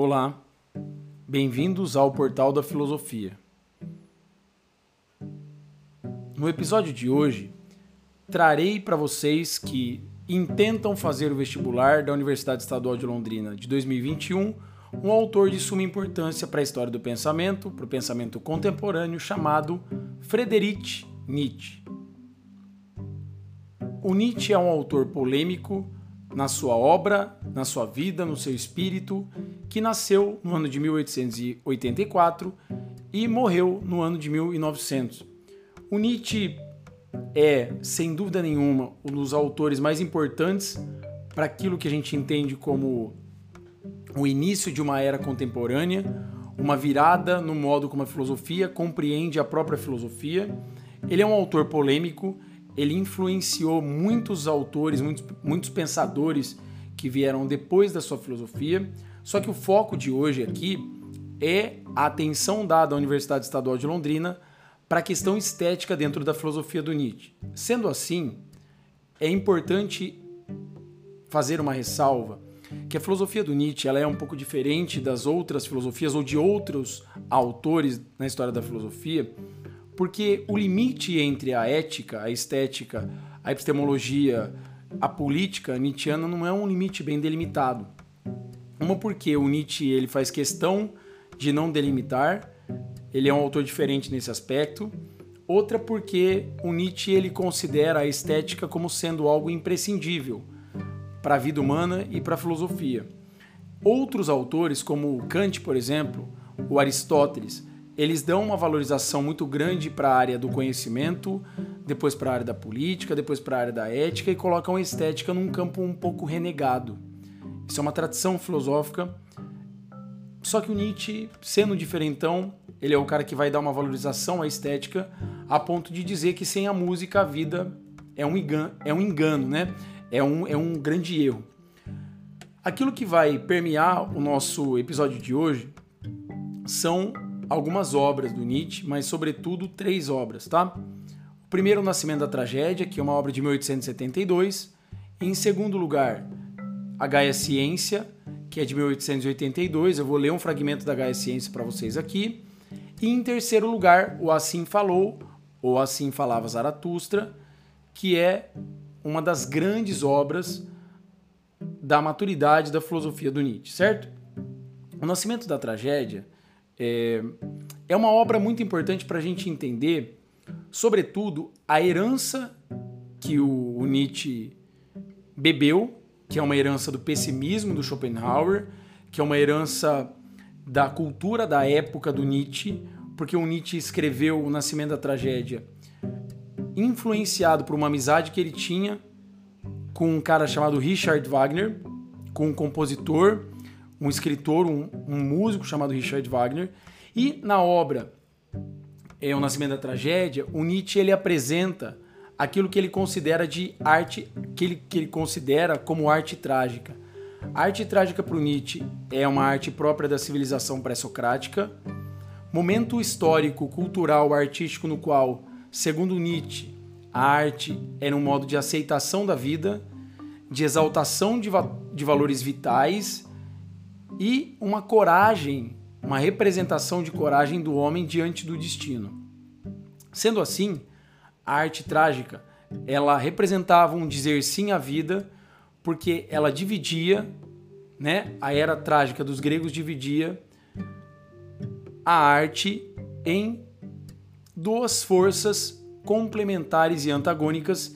Olá, bem-vindos ao Portal da Filosofia. No episódio de hoje, trarei para vocês que intentam fazer o vestibular da Universidade Estadual de Londrina de 2021 um autor de suma importância para a história do pensamento, para o pensamento contemporâneo, chamado Friedrich Nietzsche. O Nietzsche é um autor polêmico na sua obra, na sua vida, no seu espírito, que nasceu no ano de 1884 e morreu no ano de 1900. O Nietzsche é, sem dúvida nenhuma, um dos autores mais importantes para aquilo que a gente entende como o início de uma era contemporânea, uma virada no modo como a filosofia compreende a própria filosofia. Ele é um autor polêmico, ele influenciou muitos autores, muitos, muitos pensadores que vieram depois da sua filosofia. Só que o foco de hoje aqui é a atenção dada à Universidade Estadual de Londrina para a questão estética dentro da filosofia do Nietzsche. Sendo assim, é importante fazer uma ressalva que a filosofia do Nietzsche ela é um pouco diferente das outras filosofias ou de outros autores na história da filosofia, porque o limite entre a ética, a estética, a epistemologia, a política nietzschiana não é um limite bem delimitado. Uma porque o Nietzsche ele faz questão de não delimitar, ele é um autor diferente nesse aspecto. Outra porque o Nietzsche ele considera a estética como sendo algo imprescindível para a vida humana e para a filosofia. Outros autores, como Kant, por exemplo, o Aristóteles, eles dão uma valorização muito grande para a área do conhecimento, depois para a área da política, depois para a área da ética e colocam a estética num campo um pouco renegado. Isso é uma tradição filosófica. Só que o Nietzsche, sendo diferentão, ele é o cara que vai dar uma valorização à estética a ponto de dizer que sem a música a vida é um engano, é um engano né? É um, é um grande erro. Aquilo que vai permear o nosso episódio de hoje são algumas obras do Nietzsche, mas sobretudo três obras, tá? O primeiro, O Nascimento da Tragédia, que é uma obra de 1872. Em segundo lugar, A Gaia Ciência, que é de 1882. Eu vou ler um fragmento da Gaia Ciência para vocês aqui. E em terceiro lugar, O Assim Falou, ou Assim Falava Zaratustra, que é uma das grandes obras da maturidade da filosofia do Nietzsche, certo? O Nascimento da Tragédia é, é uma obra muito importante para a gente entender, sobretudo, a herança que o, o Nietzsche bebeu, que é uma herança do pessimismo do Schopenhauer, que é uma herança da cultura da época do Nietzsche, porque o Nietzsche escreveu O Nascimento da Tragédia influenciado por uma amizade que ele tinha com um cara chamado Richard Wagner, com um compositor um escritor, um, um músico chamado Richard Wagner. E na obra é, O Nascimento da Tragédia, o Nietzsche ele apresenta aquilo que ele considera de arte, que ele, que ele considera como arte trágica. A arte trágica para o Nietzsche é uma arte própria da civilização pré-socrática, momento histórico, cultural, artístico no qual, segundo Nietzsche, a arte era um modo de aceitação da vida, de exaltação de, va de valores vitais e uma coragem, uma representação de coragem do homem diante do destino. Sendo assim, a arte trágica, ela representava um dizer sim à vida, porque ela dividia, né? A era trágica dos gregos dividia a arte em duas forças complementares e antagônicas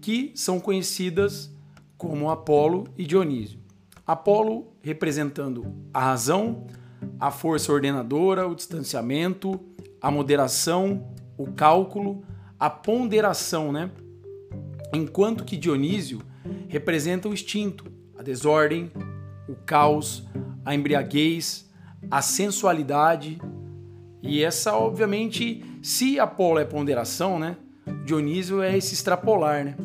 que são conhecidas como Apolo e Dionísio. Apolo representando a razão, a força ordenadora, o distanciamento, a moderação, o cálculo, a ponderação, né? Enquanto que Dionísio representa o instinto, a desordem, o caos, a embriaguez, a sensualidade. E essa, obviamente, se Apolo é ponderação, né? Dionísio é esse extrapolar, né?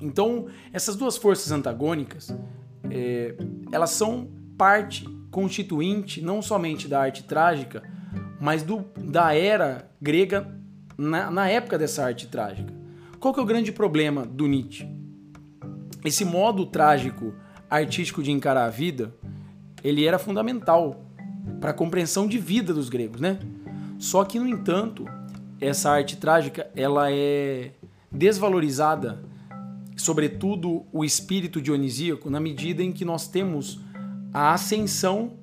Então, essas duas forças antagônicas é, elas são parte constituinte não somente da arte trágica, mas do, da era grega na, na época dessa arte trágica. Qual que é o grande problema do Nietzsche? Esse modo trágico artístico de encarar a vida, ele era fundamental para a compreensão de vida dos gregos, né? Só que, no entanto, essa arte trágica ela é desvalorizada, sobretudo o espírito dionisíaco, na medida em que nós temos a ascensão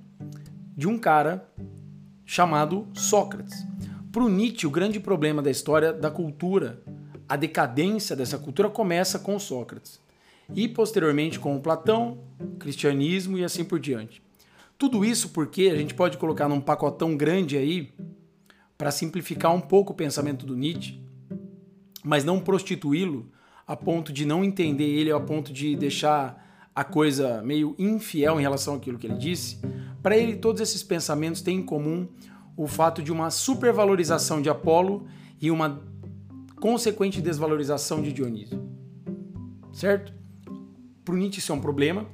de um cara chamado Sócrates. Para o Nietzsche, o grande problema da história da cultura, a decadência dessa cultura começa com Sócrates e posteriormente com Platão, cristianismo e assim por diante. Tudo isso porque a gente pode colocar num pacotão grande aí para simplificar um pouco o pensamento do Nietzsche, mas não prostituí-lo a ponto de não entender ele, a ponto de deixar a coisa meio infiel em relação àquilo que ele disse. Para ele, todos esses pensamentos têm em comum o fato de uma supervalorização de Apolo e uma consequente desvalorização de Dionísio. Certo? Para Nietzsche isso é um problema,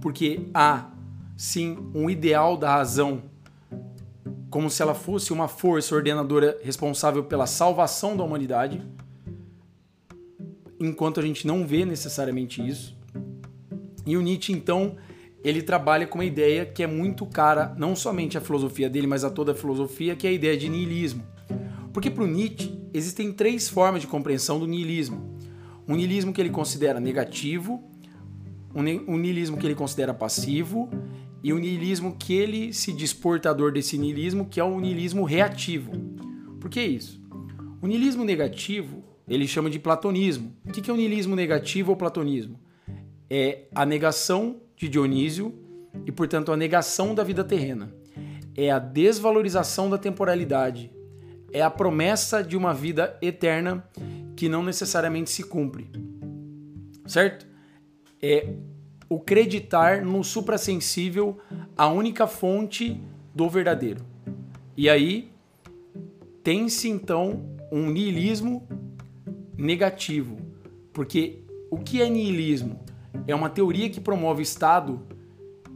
porque há sim um ideal da razão como se ela fosse uma força ordenadora responsável pela salvação da humanidade, enquanto a gente não vê necessariamente isso. E o Nietzsche, então, ele trabalha com uma ideia que é muito cara, não somente à filosofia dele, mas a toda a filosofia, que é a ideia de niilismo. Porque para o Nietzsche existem três formas de compreensão do niilismo. Um niilismo que ele considera negativo, um niilismo que ele considera passivo e o niilismo que ele se diz portador desse niilismo, que é o niilismo reativo. Por que isso? O niilismo negativo ele chama de platonismo. O que é o niilismo negativo ou platonismo? É a negação de Dionísio e, portanto, a negação da vida terrena. É a desvalorização da temporalidade. É a promessa de uma vida eterna que não necessariamente se cumpre. Certo? É o creditar no suprassensível a única fonte do verdadeiro. E aí tem-se então um niilismo negativo, porque o que é niilismo? É uma teoria que promove estado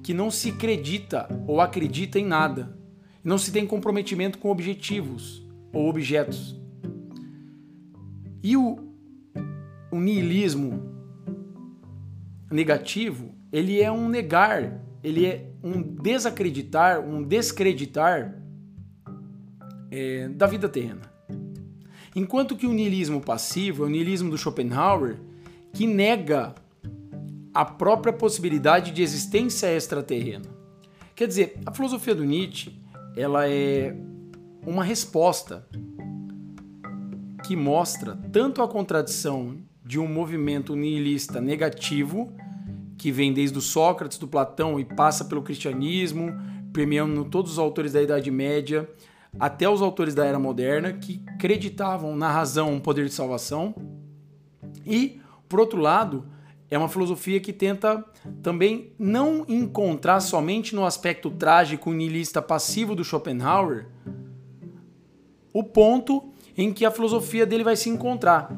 que não se acredita ou acredita em nada, não se tem comprometimento com objetivos ou objetos. E o, o niilismo negativo, ele é um negar, ele é um desacreditar, um descreditar é, da vida terrena. Enquanto que o niilismo passivo é o niilismo do Schopenhauer, que nega a própria possibilidade de existência extraterrena. Quer dizer, a filosofia do Nietzsche, ela é uma resposta que mostra tanto a contradição de um movimento nihilista negativo que vem desde o Sócrates, do Platão e passa pelo cristianismo, permeando todos os autores da Idade Média, até os autores da Era Moderna, que acreditavam na razão um poder de salvação. E, por outro lado, é uma filosofia que tenta também não encontrar somente no aspecto trágico niilista passivo do Schopenhauer o ponto em que a filosofia dele vai se encontrar.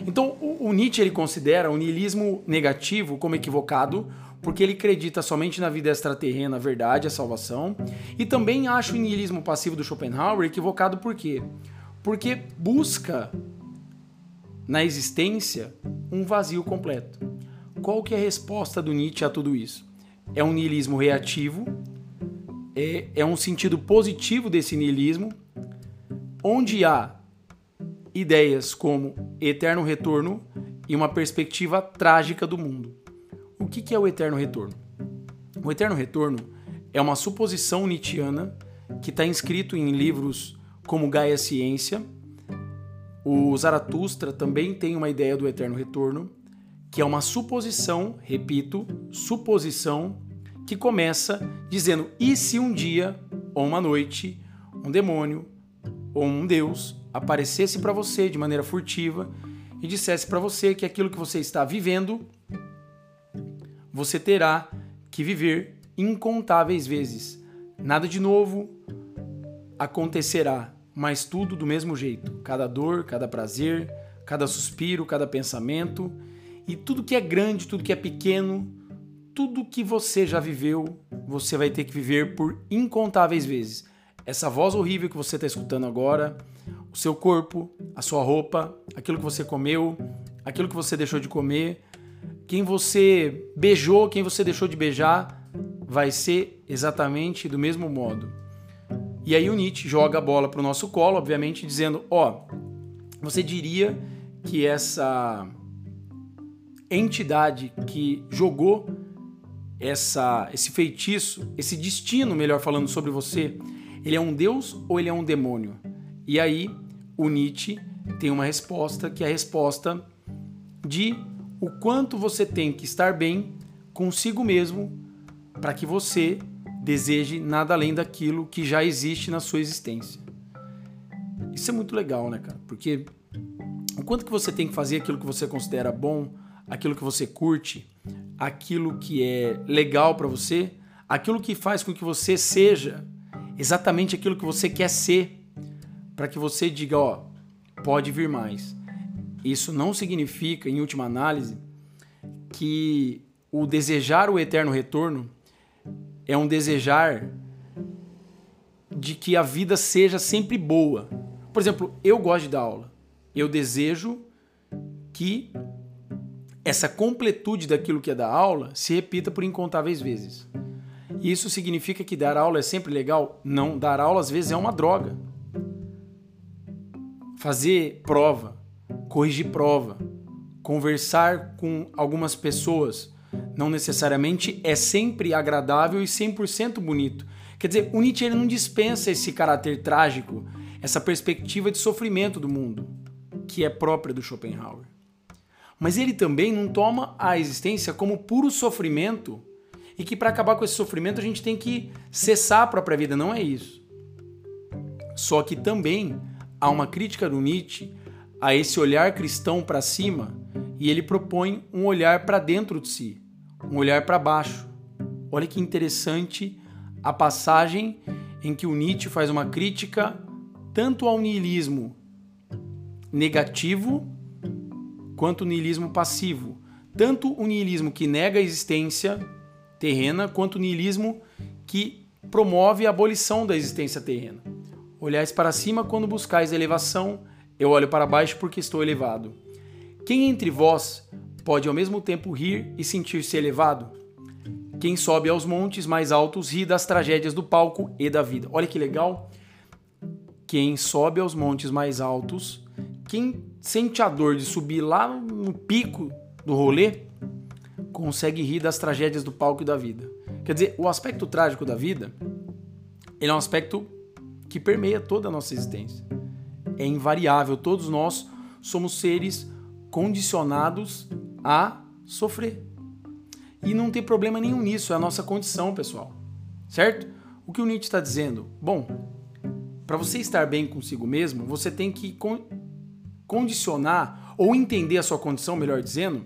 Então, o, Nietzsche ele considera o niilismo negativo como equivocado, porque ele acredita somente na vida extraterrena, a verdade, a salvação. E também acha o niilismo passivo do Schopenhauer equivocado por quê? Porque busca na existência um vazio completo. Qual que é a resposta do Nietzsche a tudo isso? É um niilismo reativo, é, é um sentido positivo desse niilismo, onde há ideias como eterno retorno e uma perspectiva trágica do mundo. O que é o eterno retorno? O eterno retorno é uma suposição nietzschiana que está inscrito em livros como Gaia Ciência. O Zaratustra também tem uma ideia do eterno retorno, que é uma suposição, repito, suposição, que começa dizendo: e se um dia ou uma noite um demônio ou um deus aparecesse para você de maneira furtiva e dissesse para você que aquilo que você está vivendo, você terá que viver incontáveis vezes. Nada de novo acontecerá, mas tudo do mesmo jeito. Cada dor, cada prazer, cada suspiro, cada pensamento e tudo que é grande, tudo que é pequeno, tudo que você já viveu, você vai ter que viver por incontáveis vezes. Essa voz horrível que você está escutando agora, o seu corpo, a sua roupa, aquilo que você comeu, aquilo que você deixou de comer, quem você beijou, quem você deixou de beijar, vai ser exatamente do mesmo modo. E aí o Nietzsche joga a bola para o nosso colo, obviamente, dizendo: ó, oh, você diria que essa entidade que jogou essa, esse feitiço, esse destino, melhor falando, sobre você, ele é um deus ou ele é um demônio? E aí o Nietzsche tem uma resposta que é a resposta de o quanto você tem que estar bem consigo mesmo para que você deseje nada além daquilo que já existe na sua existência. Isso é muito legal, né, cara? Porque o quanto que você tem que fazer aquilo que você considera bom, aquilo que você curte, aquilo que é legal para você, aquilo que faz com que você seja exatamente aquilo que você quer ser, para que você diga, ó, pode vir mais. Isso não significa, em última análise, que o desejar o eterno retorno é um desejar de que a vida seja sempre boa. Por exemplo, eu gosto de dar aula. Eu desejo que essa completude daquilo que é da aula se repita por incontáveis vezes. Isso significa que dar aula é sempre legal? Não, dar aula às vezes é uma droga. Fazer prova, corrigir prova, conversar com algumas pessoas, não necessariamente é sempre agradável e 100% bonito. Quer dizer, o Nietzsche não dispensa esse caráter trágico, essa perspectiva de sofrimento do mundo, que é própria do Schopenhauer. Mas ele também não toma a existência como puro sofrimento e que para acabar com esse sofrimento a gente tem que cessar a própria vida. Não é isso. Só que também há uma crítica do Nietzsche a esse olhar cristão para cima e ele propõe um olhar para dentro de si, um olhar para baixo. Olha que interessante a passagem em que o Nietzsche faz uma crítica tanto ao niilismo negativo quanto o niilismo passivo. Tanto o niilismo que nega a existência terrena, quanto o niilismo que promove a abolição da existência terrena. Olhais para cima quando buscais elevação, eu olho para baixo porque estou elevado. Quem entre vós pode ao mesmo tempo rir e sentir-se elevado? Quem sobe aos montes mais altos ri das tragédias do palco e da vida. Olha que legal. Quem sobe aos montes mais altos quem sente a dor de subir lá no pico do rolê consegue rir das tragédias do palco e da vida. Quer dizer, o aspecto trágico da vida, ele é um aspecto que permeia toda a nossa existência. É invariável, todos nós somos seres condicionados a sofrer. E não tem problema nenhum nisso, é a nossa condição, pessoal. Certo? O que o Nietzsche está dizendo? Bom, para você estar bem consigo mesmo, você tem que condicionar ou entender a sua condição, melhor dizendo,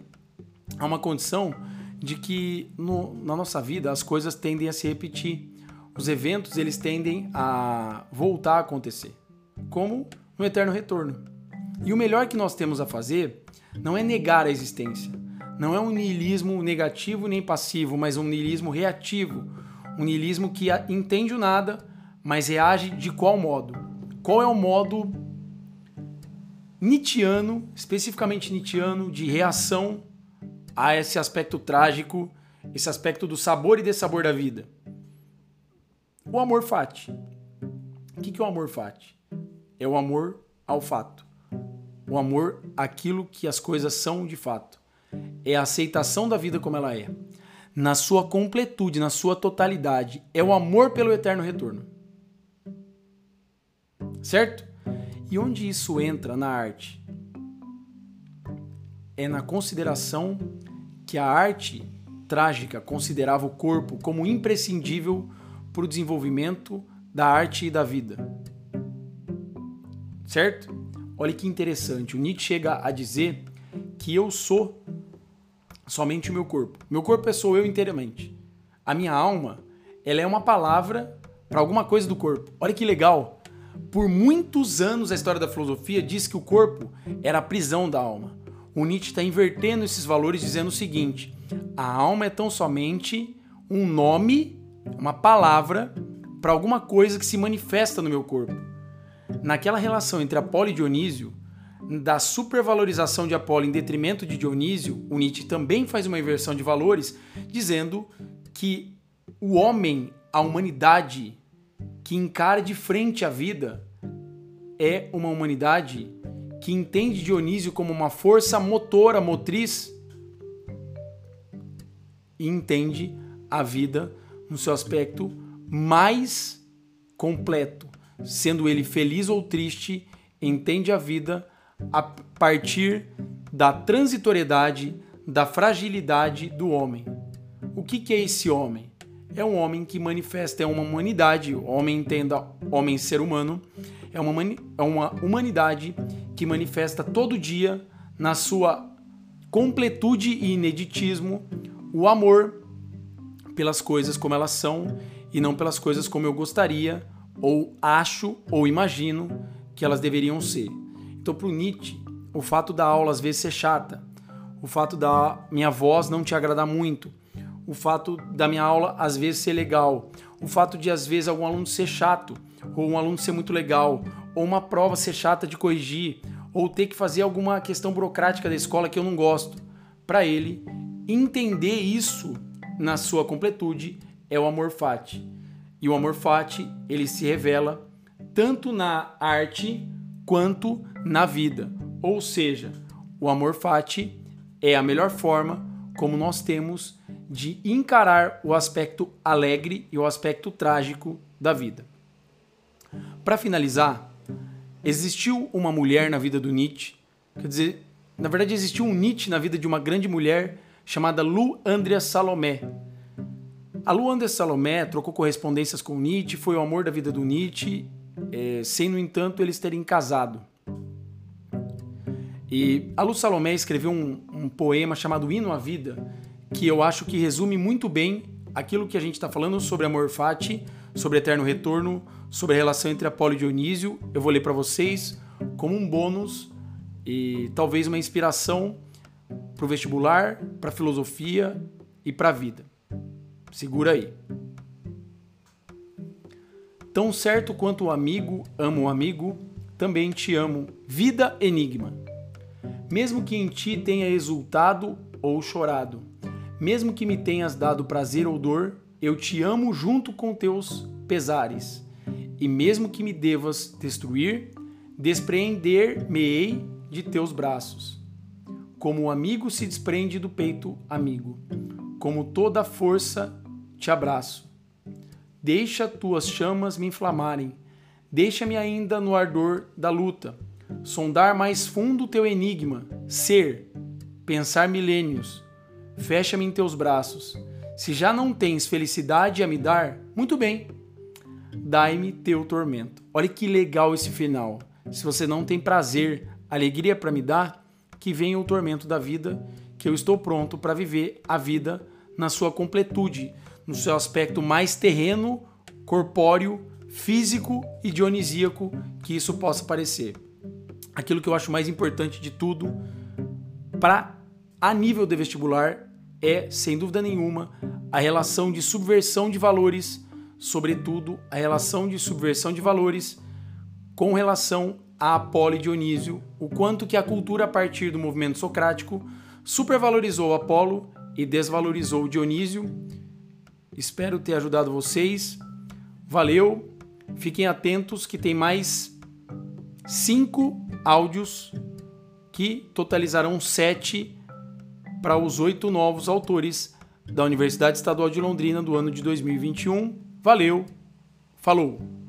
a uma condição de que no, na nossa vida as coisas tendem a se repetir. Os eventos eles tendem a voltar a acontecer, como no eterno retorno. E o melhor que nós temos a fazer não é negar a existência, não é um niilismo negativo nem passivo, mas um niilismo reativo, um niilismo que entende o nada, mas reage de qual modo? Qual é o modo Nietzscheano, especificamente Nietzscheano, de reação a esse aspecto trágico, esse aspecto do sabor e dessabor da vida. O amor fati. O que é o amor fati? É o amor ao fato. O amor àquilo que as coisas são de fato. É a aceitação da vida como ela é. Na sua completude, na sua totalidade. É o amor pelo eterno retorno. Certo? E onde isso entra na arte? É na consideração que a arte trágica considerava o corpo como imprescindível para o desenvolvimento da arte e da vida. Certo? Olha que interessante. O Nietzsche chega a dizer que eu sou somente o meu corpo. Meu corpo é sou eu inteiramente. A minha alma, ela é uma palavra para alguma coisa do corpo. Olha que legal. Por muitos anos a história da filosofia diz que o corpo era a prisão da alma. O Nietzsche está invertendo esses valores dizendo o seguinte: a alma é tão somente um nome, uma palavra para alguma coisa que se manifesta no meu corpo. Naquela relação entre Apolo e Dionísio, da supervalorização de Apolo em detrimento de Dionísio, o Nietzsche também faz uma inversão de valores, dizendo que o homem, a humanidade que encara de frente a vida, é uma humanidade que entende Dionísio como uma força motora, motriz, e entende a vida no seu aspecto mais completo, sendo ele feliz ou triste, entende a vida a partir da transitoriedade, da fragilidade do homem. O que, que é esse homem? É um homem que manifesta, é uma humanidade, homem entenda homem ser humano, é uma, é uma humanidade que manifesta todo dia, na sua completude e ineditismo, o amor pelas coisas como elas são e não pelas coisas como eu gostaria, ou acho, ou imagino que elas deveriam ser. Então, para o Nietzsche, o fato da aula às vezes ser chata, o fato da minha voz não te agradar muito, o fato da minha aula às vezes ser legal, o fato de às vezes algum aluno ser chato, ou um aluno ser muito legal, ou uma prova ser chata de corrigir, ou ter que fazer alguma questão burocrática da escola que eu não gosto. Para ele, entender isso na sua completude é o amor fati. E o amor fati, ele se revela tanto na arte quanto na vida. Ou seja, o amor fati é a melhor forma como nós temos de encarar o aspecto alegre e o aspecto trágico da vida. Para finalizar, existiu uma mulher na vida do Nietzsche, quer dizer, na verdade existiu um Nietzsche na vida de uma grande mulher chamada Lu Andrea Salomé. A Lu Andrea Salomé trocou correspondências com Nietzsche, foi o amor da vida do Nietzsche, é, sem, no entanto, eles terem casado. E a Lu Salomé escreveu um, um poema chamado Hino à Vida, que eu acho que resume muito bem aquilo que a gente está falando sobre amor fati, sobre eterno retorno, sobre a relação entre Apolo e Dionísio. Eu vou ler para vocês como um bônus e talvez uma inspiração para o vestibular, para a filosofia e para a vida. Segura aí. Tão certo quanto o amigo ama o amigo, também te amo. Vida enigma. Mesmo que em ti tenha exultado ou chorado, mesmo que me tenhas dado prazer ou dor, eu te amo junto com teus pesares. E mesmo que me devas destruir, despreender-me-ei de teus braços. Como o amigo se desprende do peito amigo, como toda força te abraço. Deixa tuas chamas me inflamarem, deixa-me ainda no ardor da luta sondar mais fundo teu enigma, ser, pensar milênios. Fecha-me em teus braços. Se já não tens felicidade a me dar, muito bem, dai-me teu tormento. Olha que legal esse final. Se você não tem prazer, alegria para me dar, que venha o tormento da vida, que eu estou pronto para viver a vida na sua completude, no seu aspecto mais terreno, corpóreo, físico e dionisíaco que isso possa parecer aquilo que eu acho mais importante de tudo para a nível de vestibular é, sem dúvida nenhuma, a relação de subversão de valores, sobretudo a relação de subversão de valores com relação a Apolo e Dionísio, o quanto que a cultura a partir do movimento socrático supervalorizou Apolo e desvalorizou Dionísio. Espero ter ajudado vocês. Valeu. Fiquem atentos que tem mais cinco áudios que totalizarão sete para os oito novos autores da Universidade Estadual de Londrina do ano de 2021. Valeu, falou!